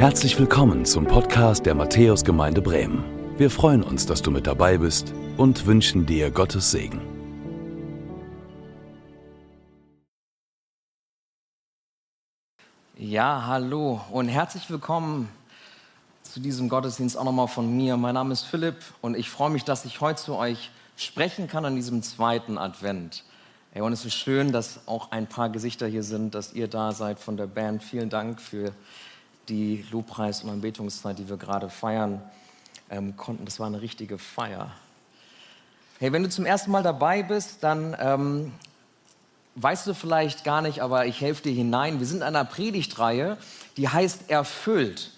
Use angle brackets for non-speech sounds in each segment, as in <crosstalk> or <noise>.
Herzlich willkommen zum Podcast der Matthäusgemeinde Bremen. Wir freuen uns, dass du mit dabei bist und wünschen dir Gottes Segen. Ja, hallo und herzlich willkommen zu diesem Gottesdienst auch nochmal von mir. Mein Name ist Philipp und ich freue mich, dass ich heute zu euch sprechen kann an diesem zweiten Advent. Ey, und es ist schön, dass auch ein paar Gesichter hier sind, dass ihr da seid von der Band. Vielen Dank für die Lobpreis- und Anbetungszeit, die wir gerade feiern ähm, konnten. Das war eine richtige Feier. Hey, wenn du zum ersten Mal dabei bist, dann ähm, weißt du vielleicht gar nicht, aber ich helfe dir hinein. Wir sind in einer Predigtreihe, die heißt Erfüllt.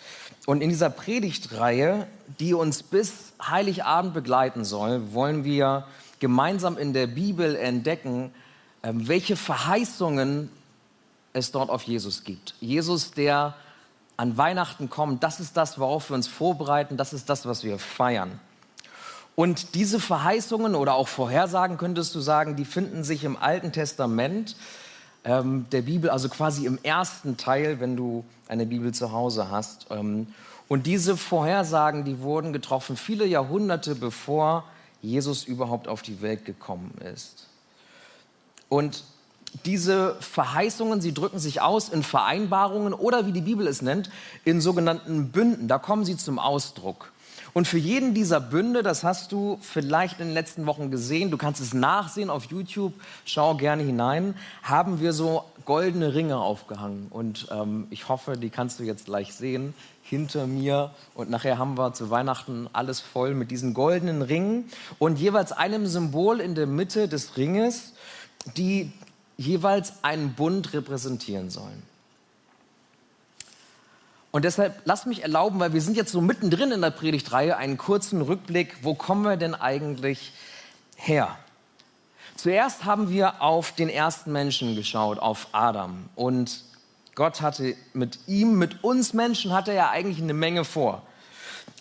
Und in dieser Predigtreihe, die uns bis Heiligabend begleiten soll, wollen wir gemeinsam in der Bibel entdecken, ähm, welche Verheißungen es dort auf Jesus gibt. Jesus, der an Weihnachten kommen, das ist das, worauf wir uns vorbereiten, das ist das, was wir feiern. Und diese Verheißungen oder auch Vorhersagen, könntest du sagen, die finden sich im Alten Testament ähm, der Bibel, also quasi im ersten Teil, wenn du eine Bibel zu Hause hast. Ähm, und diese Vorhersagen, die wurden getroffen viele Jahrhunderte bevor Jesus überhaupt auf die Welt gekommen ist. Und diese Verheißungen, sie drücken sich aus in Vereinbarungen oder wie die Bibel es nennt, in sogenannten Bünden. Da kommen sie zum Ausdruck. Und für jeden dieser Bünde, das hast du vielleicht in den letzten Wochen gesehen, du kannst es nachsehen auf YouTube, schau gerne hinein, haben wir so goldene Ringe aufgehangen. Und ähm, ich hoffe, die kannst du jetzt gleich sehen hinter mir. Und nachher haben wir zu Weihnachten alles voll mit diesen goldenen Ringen und jeweils einem Symbol in der Mitte des Ringes, die jeweils einen Bund repräsentieren sollen. Und deshalb lasst mich erlauben, weil wir sind jetzt so mittendrin in der Predigtreihe, einen kurzen Rückblick, wo kommen wir denn eigentlich her? Zuerst haben wir auf den ersten Menschen geschaut, auf Adam. Und Gott hatte mit ihm, mit uns Menschen, hatte er eigentlich eine Menge vor.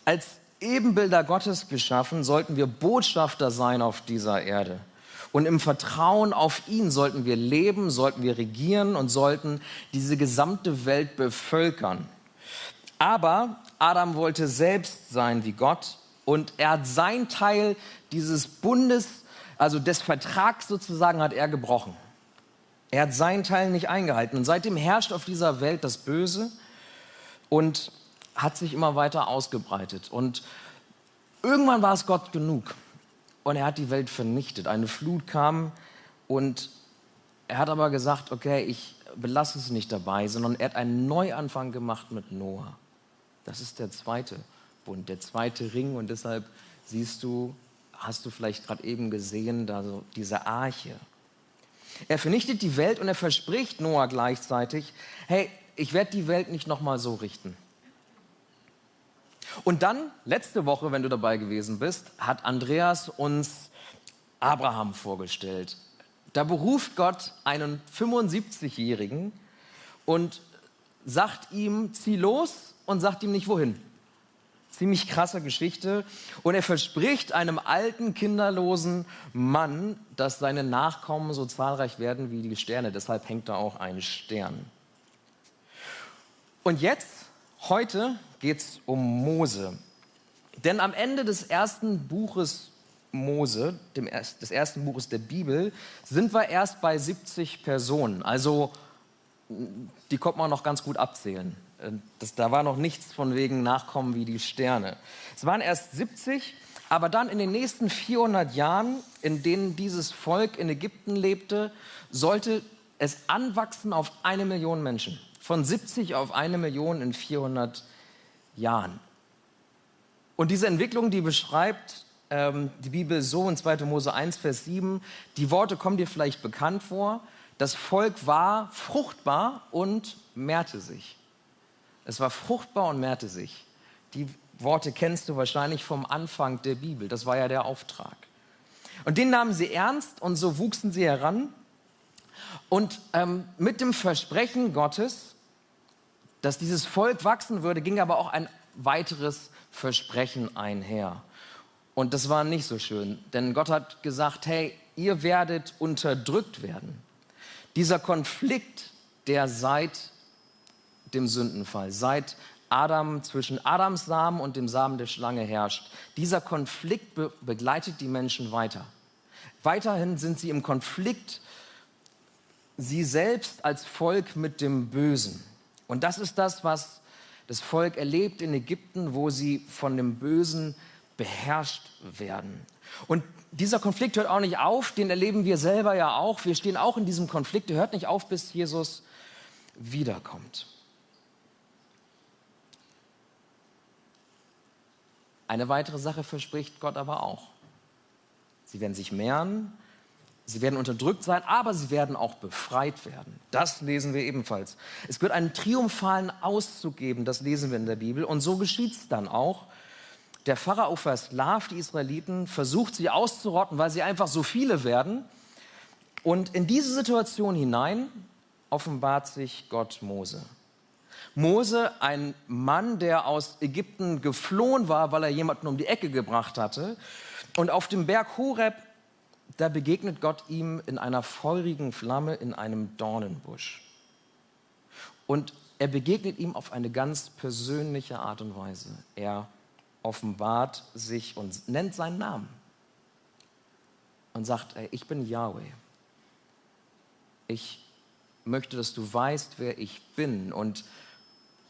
Als Ebenbilder Gottes geschaffen, sollten wir Botschafter sein auf dieser Erde. Und im Vertrauen auf ihn sollten wir leben, sollten wir regieren und sollten diese gesamte Welt bevölkern. Aber Adam wollte selbst sein wie Gott und er hat sein Teil dieses Bundes, also des Vertrags sozusagen, hat er gebrochen. Er hat seinen Teil nicht eingehalten. Und seitdem herrscht auf dieser Welt das Böse und hat sich immer weiter ausgebreitet. Und irgendwann war es Gott genug und er hat die Welt vernichtet. Eine Flut kam und er hat aber gesagt, okay, ich belasse es nicht dabei, sondern er hat einen Neuanfang gemacht mit Noah. Das ist der zweite Bund, der zweite Ring und deshalb siehst du, hast du vielleicht gerade eben gesehen, da so diese Arche. Er vernichtet die Welt und er verspricht Noah gleichzeitig, hey, ich werde die Welt nicht nochmal so richten. Und dann, letzte Woche, wenn du dabei gewesen bist, hat Andreas uns Abraham vorgestellt. Da beruft Gott einen 75-Jährigen und sagt ihm, zieh los und sagt ihm nicht wohin. Ziemlich krasse Geschichte. Und er verspricht einem alten, kinderlosen Mann, dass seine Nachkommen so zahlreich werden wie die Sterne. Deshalb hängt da auch ein Stern. Und jetzt, heute, geht es um Mose. Denn am Ende des ersten Buches Mose, dem, des ersten Buches der Bibel, sind wir erst bei 70 Personen. Also die konnte man noch ganz gut abzählen. Das, da war noch nichts von wegen Nachkommen wie die Sterne. Es waren erst 70, aber dann in den nächsten 400 Jahren, in denen dieses Volk in Ägypten lebte, sollte es anwachsen auf eine Million Menschen. Von 70 auf eine Million in 400 Jahren. Jahren. Und diese Entwicklung, die beschreibt ähm, die Bibel so in 2. Mose 1, Vers 7, die Worte kommen dir vielleicht bekannt vor. Das Volk war fruchtbar und mehrte sich. Es war fruchtbar und mehrte sich. Die Worte kennst du wahrscheinlich vom Anfang der Bibel. Das war ja der Auftrag. Und den nahmen sie ernst und so wuchsen sie heran. Und ähm, mit dem Versprechen Gottes, dass dieses Volk wachsen würde, ging aber auch ein weiteres Versprechen einher. Und das war nicht so schön, denn Gott hat gesagt, hey, ihr werdet unterdrückt werden. Dieser Konflikt, der seit dem Sündenfall, seit Adam, zwischen Adams Samen und dem Samen der Schlange herrscht. Dieser Konflikt be begleitet die Menschen weiter. Weiterhin sind sie im Konflikt, sie selbst als Volk mit dem Bösen. Und das ist das, was das Volk erlebt in Ägypten, wo sie von dem Bösen beherrscht werden. Und dieser Konflikt hört auch nicht auf, den erleben wir selber ja auch. Wir stehen auch in diesem Konflikt, der hört nicht auf, bis Jesus wiederkommt. Eine weitere Sache verspricht Gott aber auch. Sie werden sich mehren, sie werden unterdrückt sein, aber sie werden auch befreit werden. Das lesen wir ebenfalls. Es wird einen triumphalen Auszug geben, das lesen wir in der Bibel. Und so geschieht es dann auch. Der Pharao versklavt die Israeliten, versucht sie auszurotten, weil sie einfach so viele werden. Und in diese Situation hinein offenbart sich Gott Mose. Mose, ein Mann, der aus Ägypten geflohen war, weil er jemanden um die Ecke gebracht hatte. Und auf dem Berg Horeb, da begegnet Gott ihm in einer feurigen Flamme in einem Dornenbusch. Und er begegnet ihm auf eine ganz persönliche Art und Weise. Er offenbart sich und nennt seinen Namen und sagt, ey, ich bin Yahweh. Ich möchte, dass du weißt, wer ich bin und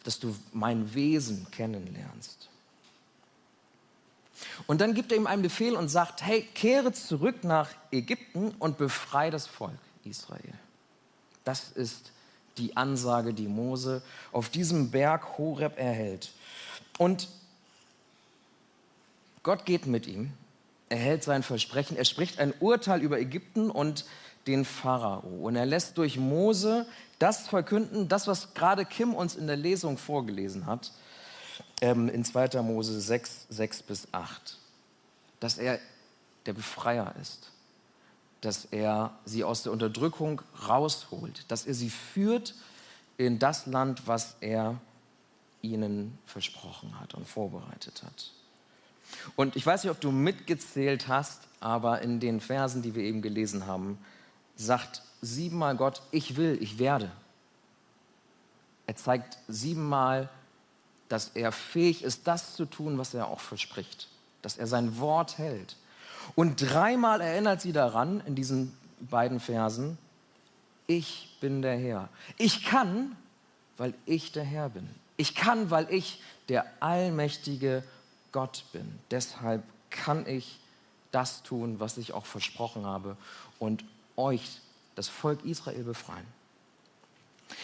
dass du mein Wesen kennenlernst. Und dann gibt er ihm einen Befehl und sagt, hey, kehre zurück nach Ägypten und befreie das Volk Israel. Das ist die Ansage, die Mose auf diesem Berg Horeb erhält. Und Gott geht mit ihm, er hält sein Versprechen, er spricht ein Urteil über Ägypten und den Pharao. Und er lässt durch Mose das verkünden, das, was gerade Kim uns in der Lesung vorgelesen hat, ähm, in 2. Mose 6, 6 bis 8. Dass er der Befreier ist, dass er sie aus der Unterdrückung rausholt, dass er sie führt in das Land, was er ihnen versprochen hat und vorbereitet hat. Und ich weiß nicht, ob du mitgezählt hast, aber in den Versen, die wir eben gelesen haben, sagt siebenmal Gott, ich will, ich werde. Er zeigt siebenmal, dass er fähig ist, das zu tun, was er auch verspricht, dass er sein Wort hält. Und dreimal erinnert sie daran, in diesen beiden Versen, ich bin der Herr. Ich kann, weil ich der Herr bin. Ich kann, weil ich der allmächtige Gott bin. Deshalb kann ich das tun, was ich auch versprochen habe und euch, das Volk Israel, befreien.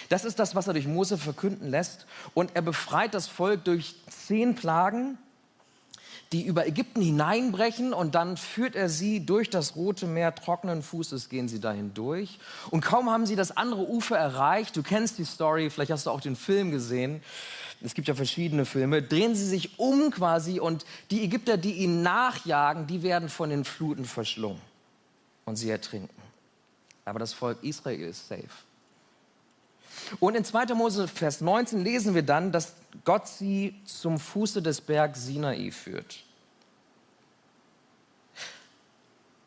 Das ist das, was er durch Mose verkünden lässt. Und er befreit das Volk durch zehn Plagen, die über Ägypten hineinbrechen und dann führt er sie durch das Rote Meer, trockenen Fußes gehen sie dahin durch. Und kaum haben sie das andere Ufer erreicht, du kennst die Story, vielleicht hast du auch den Film gesehen, es gibt ja verschiedene Filme, drehen sie sich um quasi und die Ägypter, die ihnen nachjagen, die werden von den Fluten verschlungen und sie ertrinken. Aber das Volk Israel ist safe. Und in 2. Mose Vers 19 lesen wir dann, dass Gott sie zum Fuße des Bergs Sinai führt.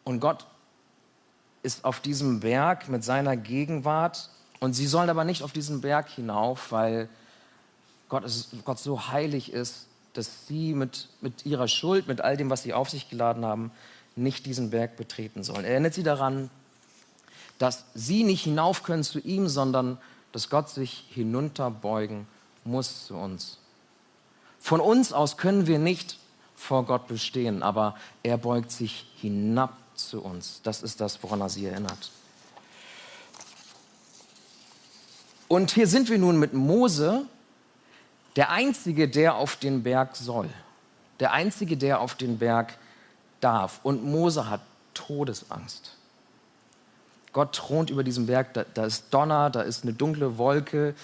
Und Gott ist auf diesem Berg mit seiner Gegenwart und sie sollen aber nicht auf diesen Berg hinauf, weil Gott, ist, Gott so heilig ist, dass sie mit, mit ihrer Schuld, mit all dem, was sie auf sich geladen haben, nicht diesen Berg betreten sollen. Er erinnert sie daran, dass sie nicht hinauf können zu ihm, sondern dass Gott sich hinunterbeugen muss zu uns. Von uns aus können wir nicht vor Gott bestehen, aber er beugt sich hinab zu uns. Das ist das, woran er sie erinnert. Und hier sind wir nun mit Mose, der Einzige, der auf den Berg soll. Der Einzige, der auf den Berg darf. Und Mose hat Todesangst. Gott thront über diesem Berg, da, da ist Donner, da ist eine dunkle Wolke.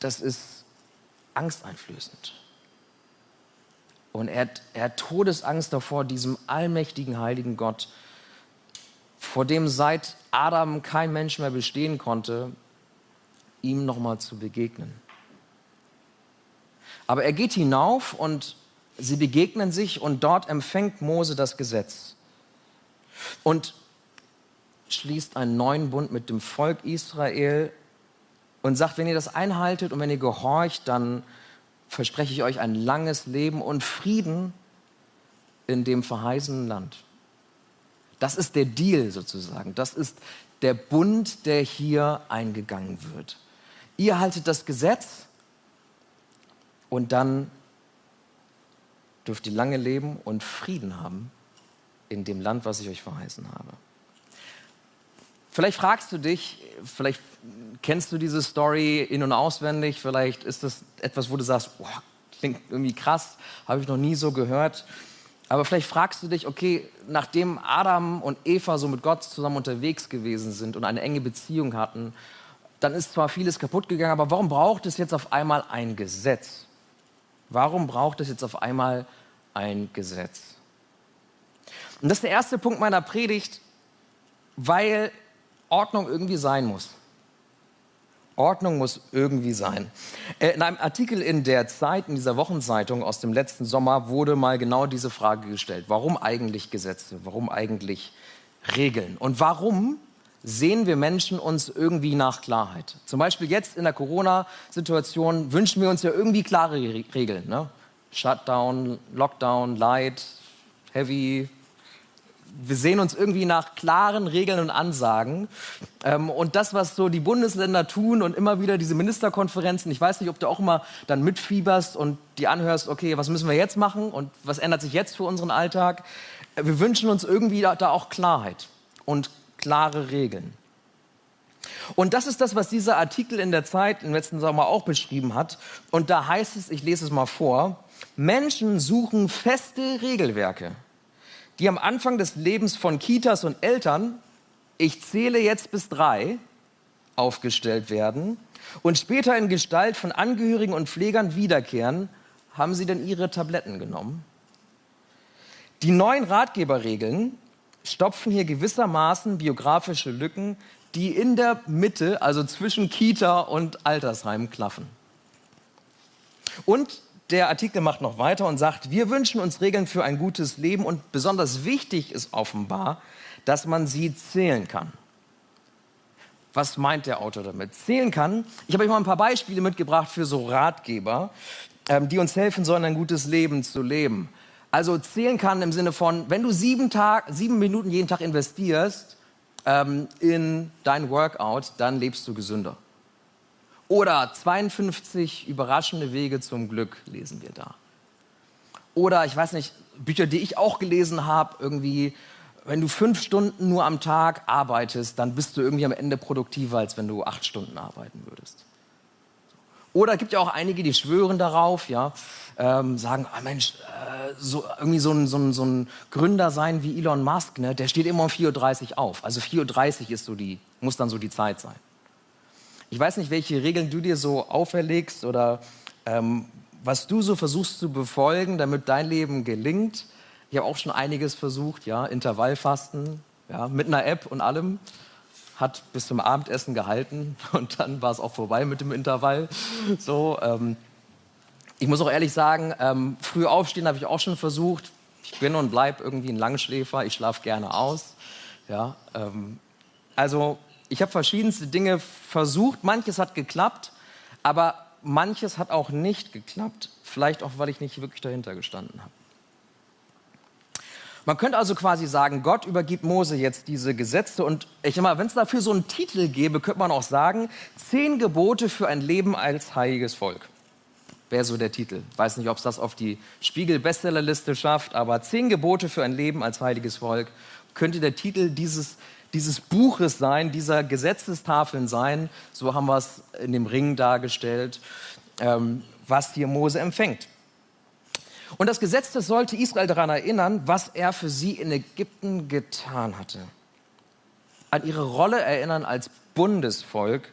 Das ist angsteinflößend. Und er, er hat Todesangst davor, diesem allmächtigen, heiligen Gott, vor dem seit Adam kein Mensch mehr bestehen konnte, ihm nochmal zu begegnen. Aber er geht hinauf und sie begegnen sich und dort empfängt Mose das Gesetz und schließt einen neuen Bund mit dem Volk Israel und sagt, wenn ihr das einhaltet und wenn ihr gehorcht, dann verspreche ich euch ein langes Leben und Frieden in dem verheißenen Land. Das ist der Deal sozusagen. Das ist der Bund, der hier eingegangen wird. Ihr haltet das Gesetz und dann dürft ihr lange leben und Frieden haben in dem Land, was ich euch verheißen habe. Vielleicht fragst du dich, vielleicht kennst du diese Story in- und auswendig, vielleicht ist das etwas, wo du sagst, boah, klingt irgendwie krass, habe ich noch nie so gehört. Aber vielleicht fragst du dich, okay, nachdem Adam und Eva so mit Gott zusammen unterwegs gewesen sind und eine enge Beziehung hatten, dann ist zwar vieles kaputt gegangen, aber warum braucht es jetzt auf einmal ein Gesetz? Warum braucht es jetzt auf einmal ein Gesetz? Und das ist der erste Punkt meiner Predigt, weil Ordnung irgendwie sein muss. Ordnung muss irgendwie sein. Äh, in einem Artikel in der Zeit, in dieser Wochenzeitung aus dem letzten Sommer, wurde mal genau diese Frage gestellt. Warum eigentlich Gesetze? Warum eigentlich Regeln? Und warum sehen wir Menschen uns irgendwie nach Klarheit? Zum Beispiel jetzt in der Corona-Situation wünschen wir uns ja irgendwie klare Regeln. Ne? Shutdown, Lockdown, Light, Heavy, wir sehen uns irgendwie nach klaren Regeln und Ansagen. Ähm, und das, was so die Bundesländer tun und immer wieder diese Ministerkonferenzen, ich weiß nicht, ob du auch immer dann mitfieberst und die anhörst, okay, was müssen wir jetzt machen und was ändert sich jetzt für unseren Alltag. Wir wünschen uns irgendwie da, da auch Klarheit und klare Regeln. Und das ist das, was dieser Artikel in der Zeit im letzten Sommer auch beschrieben hat. Und da heißt es, ich lese es mal vor, Menschen suchen feste Regelwerke die am Anfang des Lebens von Kitas und Eltern, ich zähle jetzt bis drei, aufgestellt werden und später in Gestalt von Angehörigen und Pflegern wiederkehren, haben sie denn ihre Tabletten genommen? Die neuen Ratgeberregeln stopfen hier gewissermaßen biografische Lücken, die in der Mitte, also zwischen Kita und Altersheim, klaffen. Und der Artikel macht noch weiter und sagt, wir wünschen uns Regeln für ein gutes Leben und besonders wichtig ist offenbar, dass man sie zählen kann. Was meint der Autor damit? Zählen kann. Ich habe euch mal ein paar Beispiele mitgebracht für so Ratgeber, ähm, die uns helfen sollen, ein gutes Leben zu leben. Also zählen kann im Sinne von, wenn du sieben, Tag, sieben Minuten jeden Tag investierst ähm, in dein Workout, dann lebst du gesünder. Oder 52 überraschende Wege zum Glück lesen wir da. Oder ich weiß nicht, Bücher, die ich auch gelesen habe, irgendwie, wenn du fünf Stunden nur am Tag arbeitest, dann bist du irgendwie am Ende produktiver, als wenn du acht Stunden arbeiten würdest. Oder es gibt ja auch einige, die schwören darauf, ja, ähm, sagen, ah Mensch, äh, so, irgendwie so ein, so, ein, so ein Gründer sein wie Elon Musk, ne, der steht immer um 4.30 Uhr auf. Also 4.30 Uhr ist so die, muss dann so die Zeit sein. Ich weiß nicht, welche Regeln du dir so auferlegst oder ähm, was du so versuchst zu befolgen, damit dein Leben gelingt. Ich habe auch schon einiges versucht, ja, Intervallfasten, ja, mit einer App und allem. Hat bis zum Abendessen gehalten <laughs> und dann war es auch vorbei mit dem Intervall. So, ähm, ich muss auch ehrlich sagen, ähm, früh aufstehen habe ich auch schon versucht. Ich bin und bleibe irgendwie ein Langschläfer. Ich schlafe gerne aus. Ja, ähm, also ich habe verschiedenste Dinge versucht, manches hat geklappt, aber manches hat auch nicht geklappt. Vielleicht auch, weil ich nicht wirklich dahinter gestanden habe. Man könnte also quasi sagen, Gott übergibt Mose jetzt diese Gesetze und ich mal, wenn es dafür so einen Titel gäbe, könnte man auch sagen, zehn Gebote für ein Leben als heiliges Volk. Wäre so der Titel. Weiß nicht, ob es das auf die Spiegel-Bestsellerliste schafft, aber zehn Gebote für ein Leben als heiliges Volk könnte der Titel dieses dieses Buches sein, dieser Gesetzestafeln sein, so haben wir es in dem Ring dargestellt, ähm, was hier Mose empfängt. Und das Gesetz, das sollte Israel daran erinnern, was er für sie in Ägypten getan hatte. An ihre Rolle erinnern als Bundesvolk,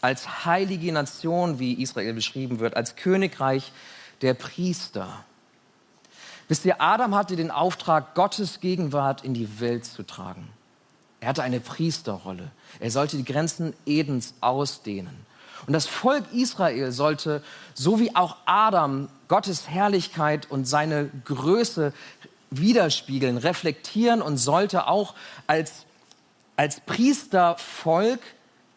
als heilige Nation, wie Israel beschrieben wird, als Königreich der Priester. Wisst ihr, Adam hatte den Auftrag, Gottes Gegenwart in die Welt zu tragen. Er hatte eine Priesterrolle. Er sollte die Grenzen Edens ausdehnen. Und das Volk Israel sollte, so wie auch Adam, Gottes Herrlichkeit und seine Größe widerspiegeln, reflektieren und sollte auch als, als Priestervolk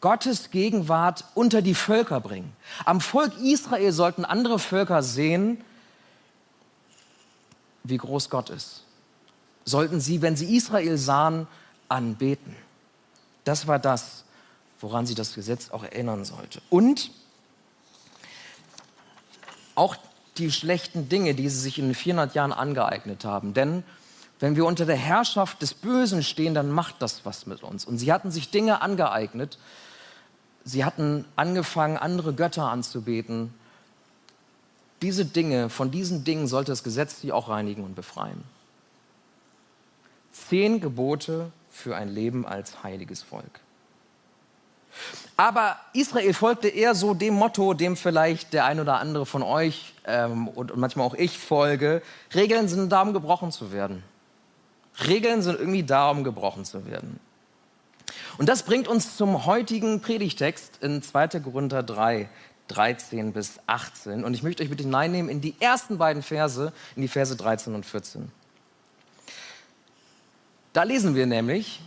Gottes Gegenwart unter die Völker bringen. Am Volk Israel sollten andere Völker sehen, wie groß Gott ist. Sollten sie, wenn sie Israel sahen, anbeten. Das war das, woran sie das Gesetz auch erinnern sollte. Und auch die schlechten Dinge, die sie sich in den 400 Jahren angeeignet haben. Denn wenn wir unter der Herrschaft des Bösen stehen, dann macht das was mit uns. Und sie hatten sich Dinge angeeignet. Sie hatten angefangen, andere Götter anzubeten. Diese Dinge, von diesen Dingen sollte das Gesetz sie auch reinigen und befreien. Zehn Gebote für ein Leben als heiliges Volk. Aber Israel folgte eher so dem Motto, dem vielleicht der ein oder andere von euch ähm, und, und manchmal auch ich folge. Regeln sind da, um gebrochen zu werden. Regeln sind irgendwie da, um gebrochen zu werden. Und das bringt uns zum heutigen Predigtext in 2. Korinther 3, 13 bis 18. Und ich möchte euch bitte hineinnehmen in die ersten beiden Verse, in die Verse 13 und 14. Da lesen wir nämlich,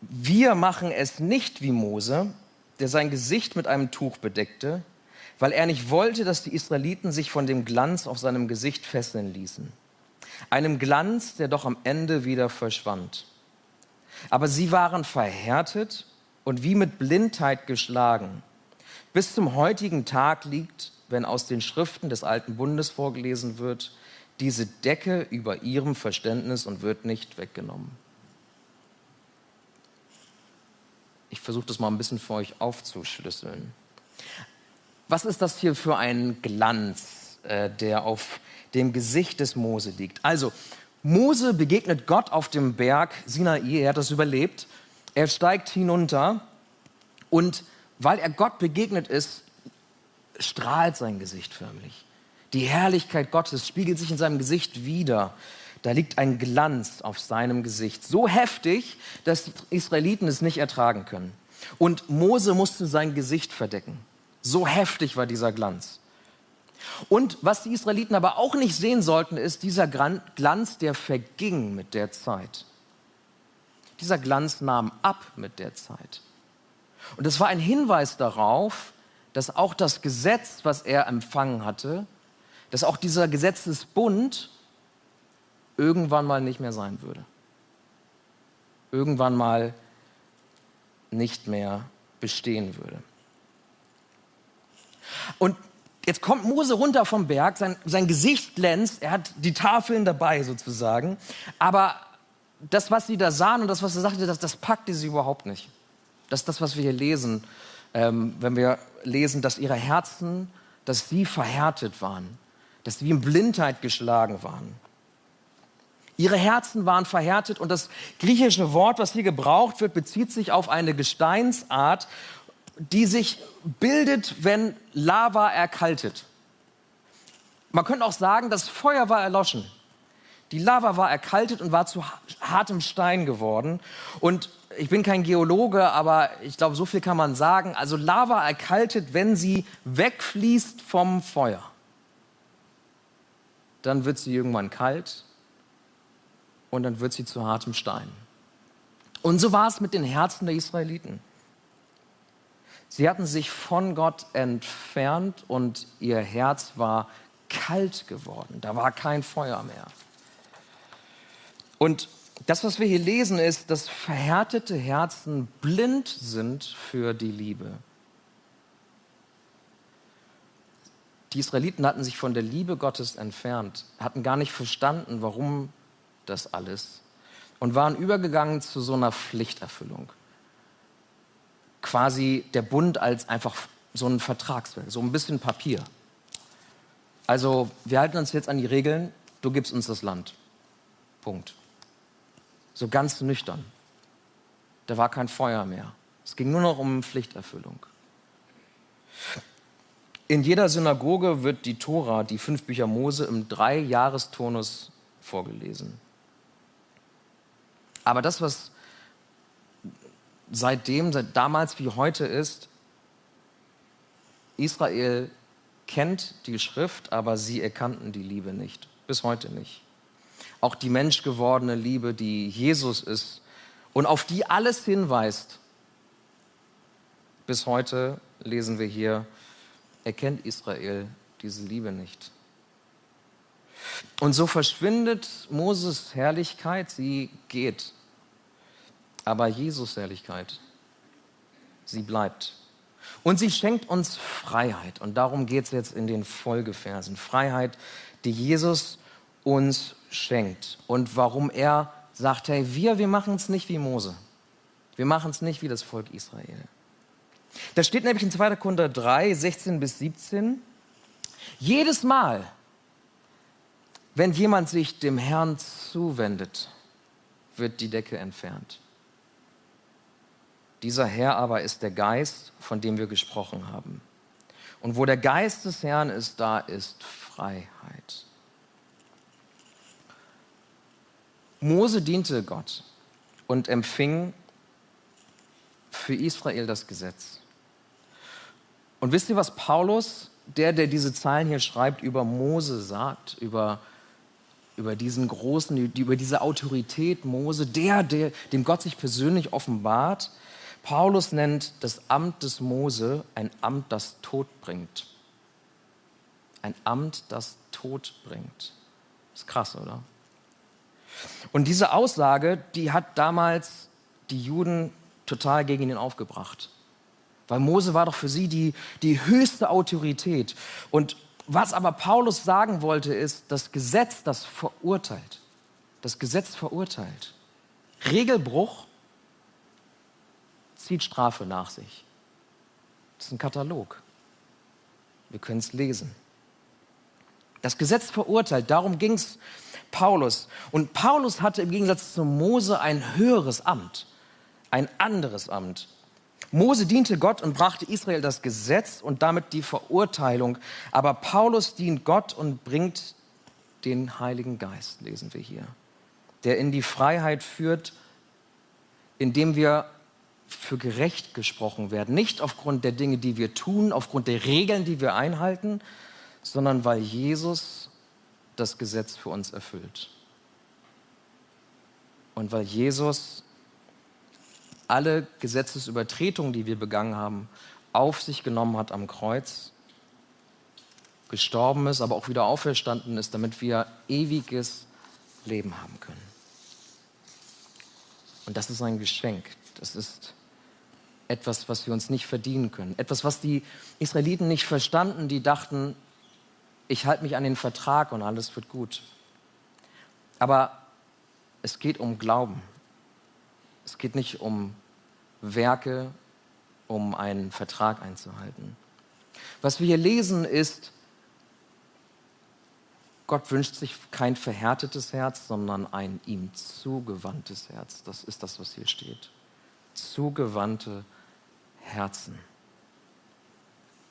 wir machen es nicht wie Mose, der sein Gesicht mit einem Tuch bedeckte, weil er nicht wollte, dass die Israeliten sich von dem Glanz auf seinem Gesicht fesseln ließen einem Glanz, der doch am Ende wieder verschwand. Aber sie waren verhärtet und wie mit Blindheit geschlagen. Bis zum heutigen Tag liegt, wenn aus den Schriften des alten Bundes vorgelesen wird, diese Decke über ihrem Verständnis und wird nicht weggenommen. Ich versuche das mal ein bisschen für euch aufzuschlüsseln. Was ist das hier für ein Glanz, äh, der auf dem Gesicht des Mose liegt. Also, Mose begegnet Gott auf dem Berg Sinai, er hat das überlebt. Er steigt hinunter und weil er Gott begegnet ist, strahlt sein Gesicht förmlich. Die Herrlichkeit Gottes spiegelt sich in seinem Gesicht wieder. Da liegt ein Glanz auf seinem Gesicht. So heftig, dass die Israeliten es nicht ertragen können. Und Mose musste sein Gesicht verdecken. So heftig war dieser Glanz. Und was die Israeliten aber auch nicht sehen sollten, ist dieser Glanz, der verging mit der Zeit. Dieser Glanz nahm ab mit der Zeit. Und es war ein Hinweis darauf, dass auch das Gesetz, was er empfangen hatte, dass auch dieser Gesetzesbund irgendwann mal nicht mehr sein würde. Irgendwann mal nicht mehr bestehen würde. Und Jetzt kommt Mose runter vom Berg, sein, sein Gesicht glänzt, er hat die Tafeln dabei sozusagen, aber das, was sie da sahen und das, was er sagte, das, das packte sie überhaupt nicht. Das ist das, was wir hier lesen, ähm, wenn wir lesen, dass ihre Herzen, dass sie verhärtet waren, dass sie in Blindheit geschlagen waren. Ihre Herzen waren verhärtet und das griechische Wort, was hier gebraucht wird, bezieht sich auf eine Gesteinsart, die sich bildet, wenn Lava erkaltet. Man könnte auch sagen, das Feuer war erloschen. Die Lava war erkaltet und war zu hartem Stein geworden. Und ich bin kein Geologe, aber ich glaube, so viel kann man sagen. Also Lava erkaltet, wenn sie wegfließt vom Feuer. Dann wird sie irgendwann kalt und dann wird sie zu hartem Stein. Und so war es mit den Herzen der Israeliten. Sie hatten sich von Gott entfernt und ihr Herz war kalt geworden. Da war kein Feuer mehr. Und das, was wir hier lesen, ist, dass verhärtete Herzen blind sind für die Liebe. Die Israeliten hatten sich von der Liebe Gottes entfernt, hatten gar nicht verstanden, warum das alles und waren übergegangen zu so einer Pflichterfüllung quasi der Bund als einfach so ein Vertragswerk, so ein bisschen Papier. Also wir halten uns jetzt an die Regeln, du gibst uns das Land. Punkt. So ganz nüchtern. Da war kein Feuer mehr. Es ging nur noch um Pflichterfüllung. In jeder Synagoge wird die Tora, die fünf Bücher Mose, im Dreijahresturnus vorgelesen. Aber das, was seitdem, seit damals wie heute ist, Israel kennt die Schrift, aber sie erkannten die Liebe nicht. Bis heute nicht. Auch die menschgewordene Liebe, die Jesus ist und auf die alles hinweist, bis heute lesen wir hier, erkennt Israel diese Liebe nicht. Und so verschwindet Moses Herrlichkeit, sie geht. Aber Jesus Herrlichkeit, sie bleibt. Und sie schenkt uns Freiheit. Und darum geht es jetzt in den Folgeversen. Freiheit, die Jesus uns schenkt. Und warum er sagt, hey, wir, wir machen es nicht wie Mose. Wir machen es nicht wie das Volk Israel. Da steht nämlich in 2. Korinther 3, 16 bis 17, jedes Mal, wenn jemand sich dem Herrn zuwendet, wird die Decke entfernt. Dieser Herr aber ist der Geist, von dem wir gesprochen haben. Und wo der Geist des Herrn ist, da ist Freiheit. Mose diente Gott und empfing für Israel das Gesetz. Und wisst ihr, was Paulus, der, der diese Zeilen hier schreibt, über Mose sagt, über, über diesen großen, über diese Autorität Mose, der, der, dem Gott sich persönlich offenbart? Paulus nennt das Amt des Mose ein Amt, das Tod bringt. Ein Amt, das Tod bringt. ist krass, oder? Und diese Aussage, die hat damals die Juden total gegen ihn aufgebracht. Weil Mose war doch für sie die, die höchste Autorität. Und was aber Paulus sagen wollte, ist, das Gesetz, das verurteilt. Das Gesetz verurteilt. Regelbruch zieht Strafe nach sich. Das ist ein Katalog. Wir können es lesen. Das Gesetz verurteilt, darum ging es Paulus. Und Paulus hatte im Gegensatz zu Mose ein höheres Amt, ein anderes Amt. Mose diente Gott und brachte Israel das Gesetz und damit die Verurteilung. Aber Paulus dient Gott und bringt den Heiligen Geist, lesen wir hier, der in die Freiheit führt, indem wir für gerecht gesprochen werden. Nicht aufgrund der Dinge, die wir tun, aufgrund der Regeln, die wir einhalten, sondern weil Jesus das Gesetz für uns erfüllt. Und weil Jesus alle Gesetzesübertretungen, die wir begangen haben, auf sich genommen hat am Kreuz, gestorben ist, aber auch wieder auferstanden ist, damit wir ewiges Leben haben können. Und das ist ein Geschenk. Das ist etwas, was wir uns nicht verdienen können. Etwas, was die Israeliten nicht verstanden, die dachten, ich halte mich an den Vertrag und alles wird gut. Aber es geht um Glauben. Es geht nicht um Werke, um einen Vertrag einzuhalten. Was wir hier lesen ist, Gott wünscht sich kein verhärtetes Herz, sondern ein ihm zugewandtes Herz. Das ist das, was hier steht. Zugewandte Herzen.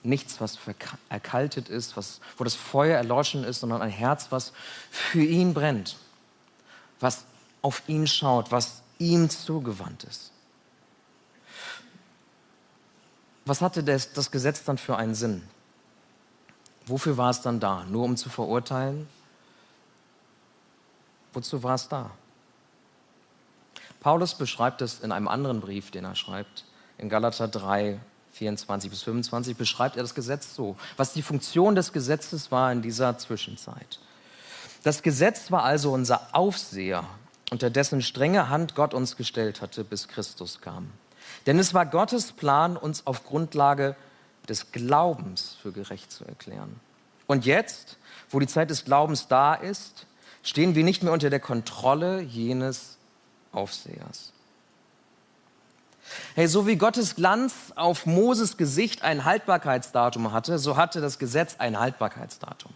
Nichts, was erkaltet ist, was, wo das Feuer erloschen ist, sondern ein Herz, was für ihn brennt, was auf ihn schaut, was ihm zugewandt ist. Was hatte das, das Gesetz dann für einen Sinn? Wofür war es dann da? Nur um zu verurteilen? Wozu war es da? Paulus beschreibt es in einem anderen Brief, den er schreibt, in Galater 3, 24 bis 25, beschreibt er das Gesetz so, was die Funktion des Gesetzes war in dieser Zwischenzeit. Das Gesetz war also unser Aufseher, unter dessen strenge Hand Gott uns gestellt hatte, bis Christus kam. Denn es war Gottes Plan, uns auf Grundlage des Glaubens für gerecht zu erklären. Und jetzt, wo die Zeit des Glaubens da ist, stehen wir nicht mehr unter der Kontrolle jenes Aufsehers. Hey, so wie Gottes Glanz auf Moses Gesicht ein Haltbarkeitsdatum hatte, so hatte das Gesetz ein Haltbarkeitsdatum.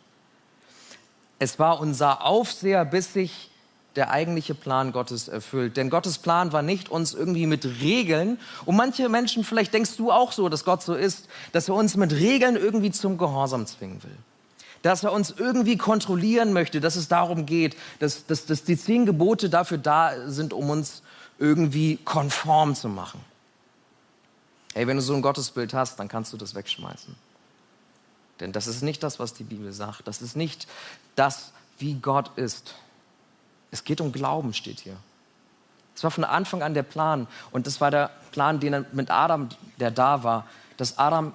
Es war unser Aufseher, bis sich der eigentliche Plan Gottes erfüllt. Denn Gottes Plan war nicht, uns irgendwie mit Regeln, und manche Menschen, vielleicht denkst du auch so, dass Gott so ist, dass er uns mit Regeln irgendwie zum Gehorsam zwingen will. Dass er uns irgendwie kontrollieren möchte, dass es darum geht, dass, dass, dass die zehn Gebote dafür da sind, um uns irgendwie konform zu machen. Hey, wenn du so ein Gottesbild hast, dann kannst du das wegschmeißen. Denn das ist nicht das, was die Bibel sagt. Das ist nicht das, wie Gott ist. Es geht um Glauben, steht hier. Das war von Anfang an der Plan. Und das war der Plan, den er mit Adam, der da war, dass Adam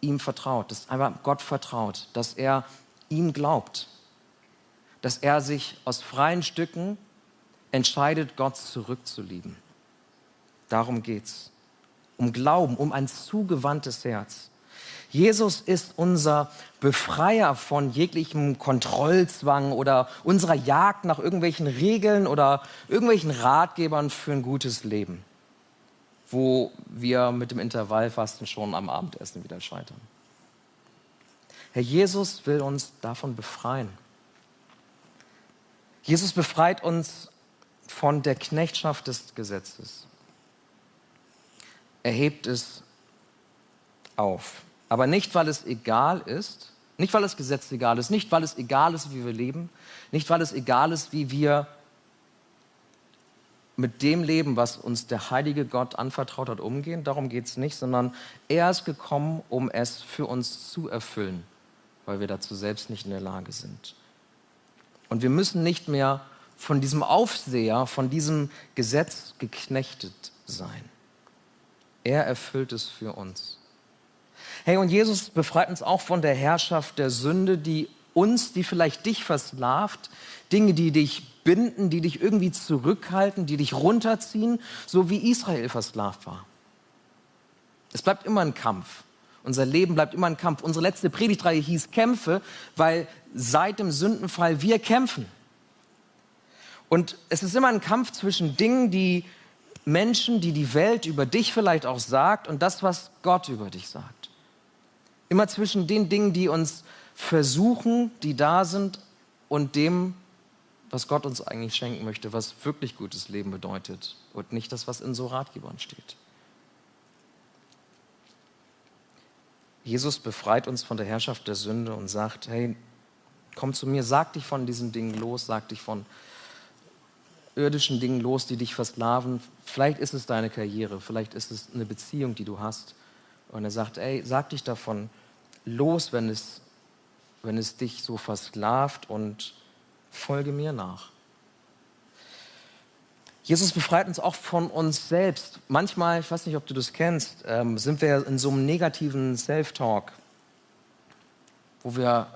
ihm vertraut, dass einfach Gott vertraut, dass er ihm glaubt, dass er sich aus freien Stücken entscheidet, Gott zurückzulieben. Darum geht's. Um Glauben, um ein zugewandtes Herz. Jesus ist unser Befreier von jeglichem Kontrollzwang oder unserer Jagd nach irgendwelchen Regeln oder irgendwelchen Ratgebern für ein gutes Leben, wo wir mit dem Intervallfasten schon am Abendessen wieder scheitern. Herr Jesus will uns davon befreien. Jesus befreit uns von der Knechtschaft des Gesetzes. Er hebt es auf. Aber nicht, weil es egal ist, nicht, weil das Gesetz egal ist, nicht, weil es egal ist, wie wir leben, nicht, weil es egal ist, wie wir mit dem Leben, was uns der heilige Gott anvertraut hat, umgehen. Darum geht es nicht, sondern er ist gekommen, um es für uns zu erfüllen, weil wir dazu selbst nicht in der Lage sind. Und wir müssen nicht mehr von diesem Aufseher, von diesem Gesetz geknechtet sein. Er erfüllt es für uns. Hey, und Jesus befreit uns auch von der Herrschaft der Sünde, die uns, die vielleicht dich versklavt, Dinge, die dich binden, die dich irgendwie zurückhalten, die dich runterziehen, so wie Israel versklavt war. Es bleibt immer ein Kampf. Unser Leben bleibt immer ein Kampf. Unsere letzte Predigtreihe hieß Kämpfe, weil seit dem Sündenfall wir kämpfen. Und es ist immer ein Kampf zwischen Dingen, die Menschen, die die Welt über dich vielleicht auch sagt und das, was Gott über dich sagt. Immer zwischen den Dingen, die uns versuchen, die da sind, und dem, was Gott uns eigentlich schenken möchte, was wirklich gutes Leben bedeutet und nicht das, was in so Ratgebern steht. Jesus befreit uns von der Herrschaft der Sünde und sagt, hey, komm zu mir, sag dich von diesen Dingen los, sag dich von irdischen Dingen los, die dich versklaven. Vielleicht ist es deine Karriere, vielleicht ist es eine Beziehung, die du hast. Und er sagt, ey, sag dich davon los, wenn es, wenn es dich so versklavt und folge mir nach. Jesus befreit uns auch von uns selbst. Manchmal, ich weiß nicht, ob du das kennst, ähm, sind wir in so einem negativen Self-Talk, wo wir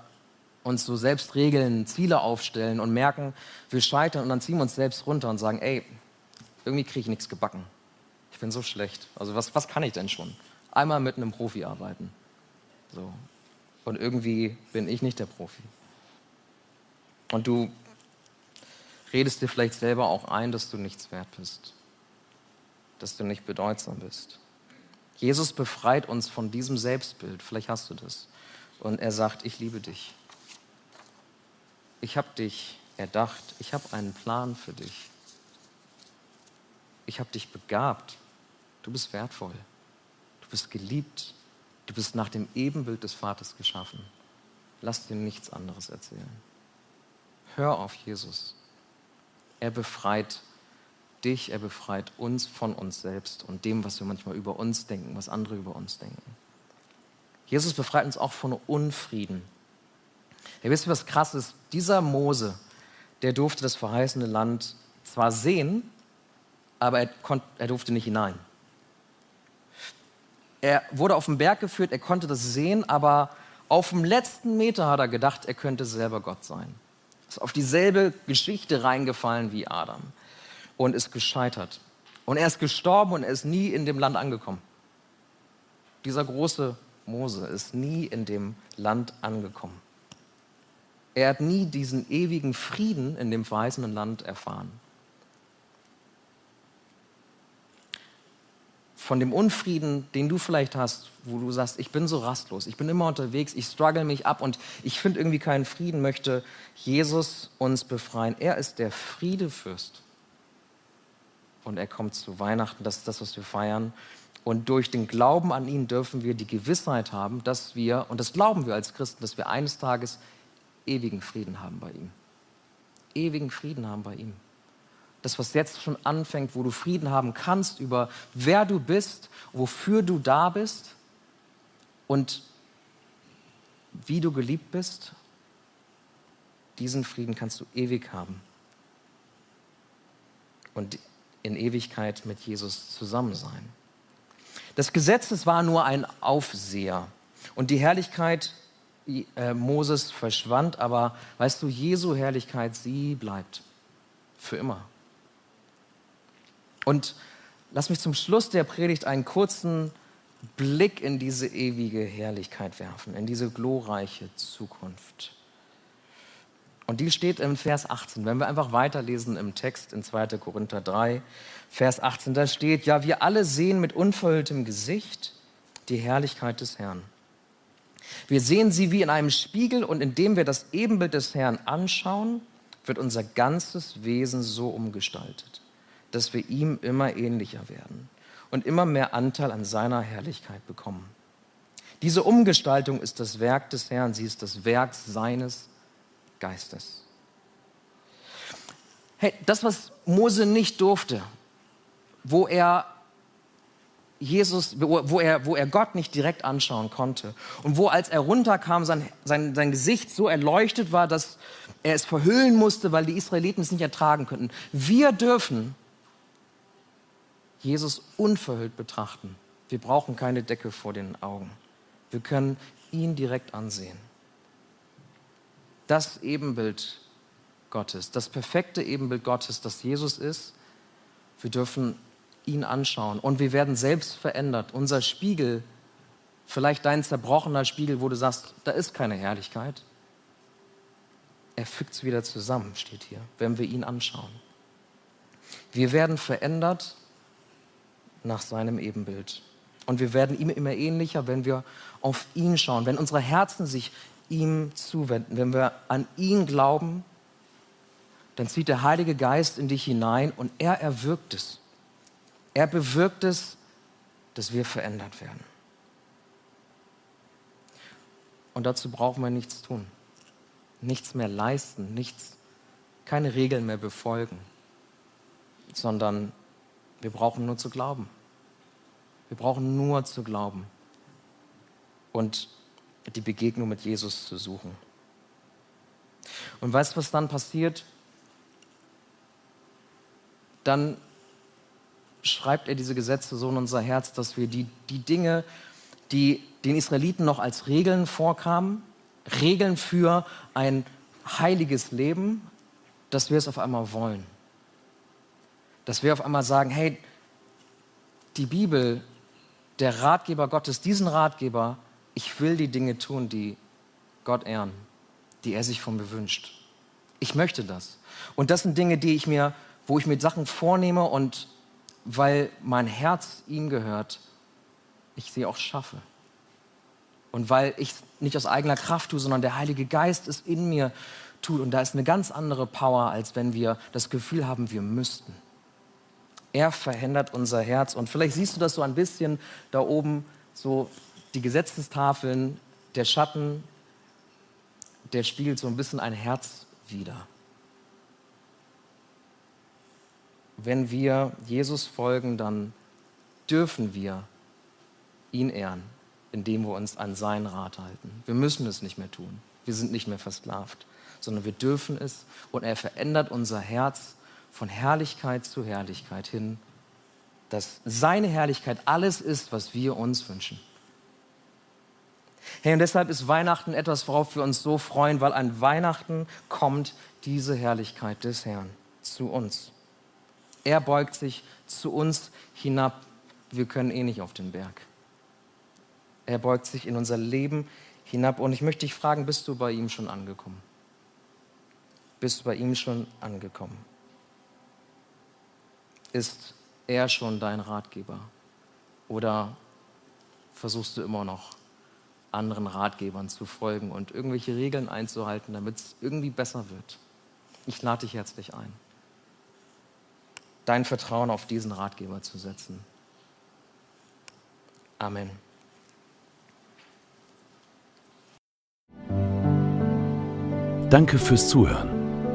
uns so selbst regeln, Ziele aufstellen und merken, wir scheitern und dann ziehen wir uns selbst runter und sagen, ey, irgendwie kriege ich nichts gebacken. Ich bin so schlecht. Also was, was kann ich denn schon? Einmal mit einem Profi arbeiten. So. Und irgendwie bin ich nicht der Profi. Und du redest dir vielleicht selber auch ein, dass du nichts wert bist, dass du nicht bedeutsam bist. Jesus befreit uns von diesem Selbstbild, vielleicht hast du das. Und er sagt, ich liebe dich. Ich habe dich erdacht, ich habe einen Plan für dich. Ich habe dich begabt. Du bist wertvoll. Du bist geliebt. Du bist nach dem Ebenbild des Vaters geschaffen. Lass dir nichts anderes erzählen. Hör auf Jesus. Er befreit dich, er befreit uns von uns selbst und dem, was wir manchmal über uns denken, was andere über uns denken. Jesus befreit uns auch von Unfrieden. Ihr wisst, was krass ist? Dieser Mose, der durfte das verheißene Land zwar sehen, aber er, er durfte nicht hinein. Er wurde auf den Berg geführt, er konnte das sehen, aber auf dem letzten Meter hat er gedacht, er könnte selber Gott sein. Ist auf dieselbe Geschichte reingefallen wie Adam und ist gescheitert. Und er ist gestorben und er ist nie in dem Land angekommen. Dieser große Mose ist nie in dem Land angekommen. Er hat nie diesen ewigen Frieden in dem verheißenen Land erfahren. Von dem Unfrieden, den du vielleicht hast, wo du sagst, ich bin so rastlos, ich bin immer unterwegs, ich struggle mich ab und ich finde irgendwie keinen Frieden, möchte Jesus uns befreien. Er ist der Friedefürst. Und er kommt zu Weihnachten, das ist das, was wir feiern. Und durch den Glauben an ihn dürfen wir die Gewissheit haben, dass wir, und das glauben wir als Christen, dass wir eines Tages ewigen Frieden haben bei ihm. Ewigen Frieden haben bei ihm das, was jetzt schon anfängt, wo du Frieden haben kannst über wer du bist, wofür du da bist und wie du geliebt bist, diesen Frieden kannst du ewig haben. Und in Ewigkeit mit Jesus zusammen sein. Das Gesetz war nur ein Aufseher und die Herrlichkeit äh, Moses verschwand, aber weißt du, Jesu Herrlichkeit, sie bleibt für immer. Und lass mich zum Schluss der Predigt einen kurzen Blick in diese ewige Herrlichkeit werfen, in diese glorreiche Zukunft. Und die steht im Vers 18. Wenn wir einfach weiterlesen im Text in 2. Korinther 3, Vers 18, da steht, ja, wir alle sehen mit unverhülltem Gesicht die Herrlichkeit des Herrn. Wir sehen sie wie in einem Spiegel und indem wir das Ebenbild des Herrn anschauen, wird unser ganzes Wesen so umgestaltet, dass wir ihm immer ähnlicher werden und immer mehr Anteil an seiner Herrlichkeit bekommen. Diese Umgestaltung ist das Werk des Herrn, sie ist das Werk seines Geistes. Hey, das, was Mose nicht durfte, wo er Jesus, wo er, wo er Gott nicht direkt anschauen konnte und wo, als er runterkam, sein, sein, sein Gesicht so erleuchtet war, dass er es verhüllen musste, weil die Israeliten es nicht ertragen könnten. Wir dürfen Jesus unverhüllt betrachten. Wir brauchen keine Decke vor den Augen. Wir können ihn direkt ansehen. Das Ebenbild Gottes, das perfekte Ebenbild Gottes, das Jesus ist, wir dürfen ihn anschauen und wir werden selbst verändert. Unser Spiegel, vielleicht dein zerbrochener Spiegel, wo du sagst, da ist keine Herrlichkeit. Er fügt es wieder zusammen, steht hier, wenn wir ihn anschauen. Wir werden verändert nach seinem Ebenbild. Und wir werden ihm immer ähnlicher, wenn wir auf ihn schauen, wenn unsere Herzen sich ihm zuwenden, wenn wir an ihn glauben, dann zieht der Heilige Geist in dich hinein und er erwirkt es. Er bewirkt es, dass wir verändert werden. Und dazu brauchen wir nichts tun. Nichts mehr leisten, nichts, keine Regeln mehr befolgen, sondern wir brauchen nur zu glauben. Wir brauchen nur zu glauben und die Begegnung mit Jesus zu suchen. Und weißt du, was dann passiert? Dann schreibt er diese Gesetze so in unser Herz, dass wir die, die Dinge, die den Israeliten noch als Regeln vorkamen, Regeln für ein heiliges Leben, dass wir es auf einmal wollen. Dass wir auf einmal sagen, hey, die Bibel, der Ratgeber Gottes, diesen Ratgeber, ich will die Dinge tun, die Gott ehren, die er sich von mir wünscht. Ich möchte das. Und das sind Dinge, die ich mir, wo ich mir Sachen vornehme und weil mein Herz ihm gehört, ich sie auch schaffe. Und weil ich nicht aus eigener Kraft tue, sondern der Heilige Geist es in mir tut. Und da ist eine ganz andere Power, als wenn wir das Gefühl haben, wir müssten. Er verhindert unser Herz. Und vielleicht siehst du das so ein bisschen da oben, so die Gesetzestafeln, der Schatten, der spiegelt so ein bisschen ein Herz wider. wenn wir Jesus folgen, dann dürfen wir ihn ehren, indem wir uns an seinen Rat halten. Wir müssen es nicht mehr tun. Wir sind nicht mehr versklavt, sondern wir dürfen es und er verändert unser Herz von Herrlichkeit zu Herrlichkeit hin, dass seine Herrlichkeit alles ist, was wir uns wünschen. Hey, und deshalb ist Weihnachten etwas, worauf wir uns so freuen, weil an Weihnachten kommt diese Herrlichkeit des Herrn zu uns. Er beugt sich zu uns hinab. Wir können eh nicht auf den Berg. Er beugt sich in unser Leben hinab. Und ich möchte dich fragen, bist du bei ihm schon angekommen? Bist du bei ihm schon angekommen? Ist er schon dein Ratgeber? Oder versuchst du immer noch anderen Ratgebern zu folgen und irgendwelche Regeln einzuhalten, damit es irgendwie besser wird? Ich lade dich herzlich ein dein Vertrauen auf diesen Ratgeber zu setzen. Amen. Danke fürs Zuhören.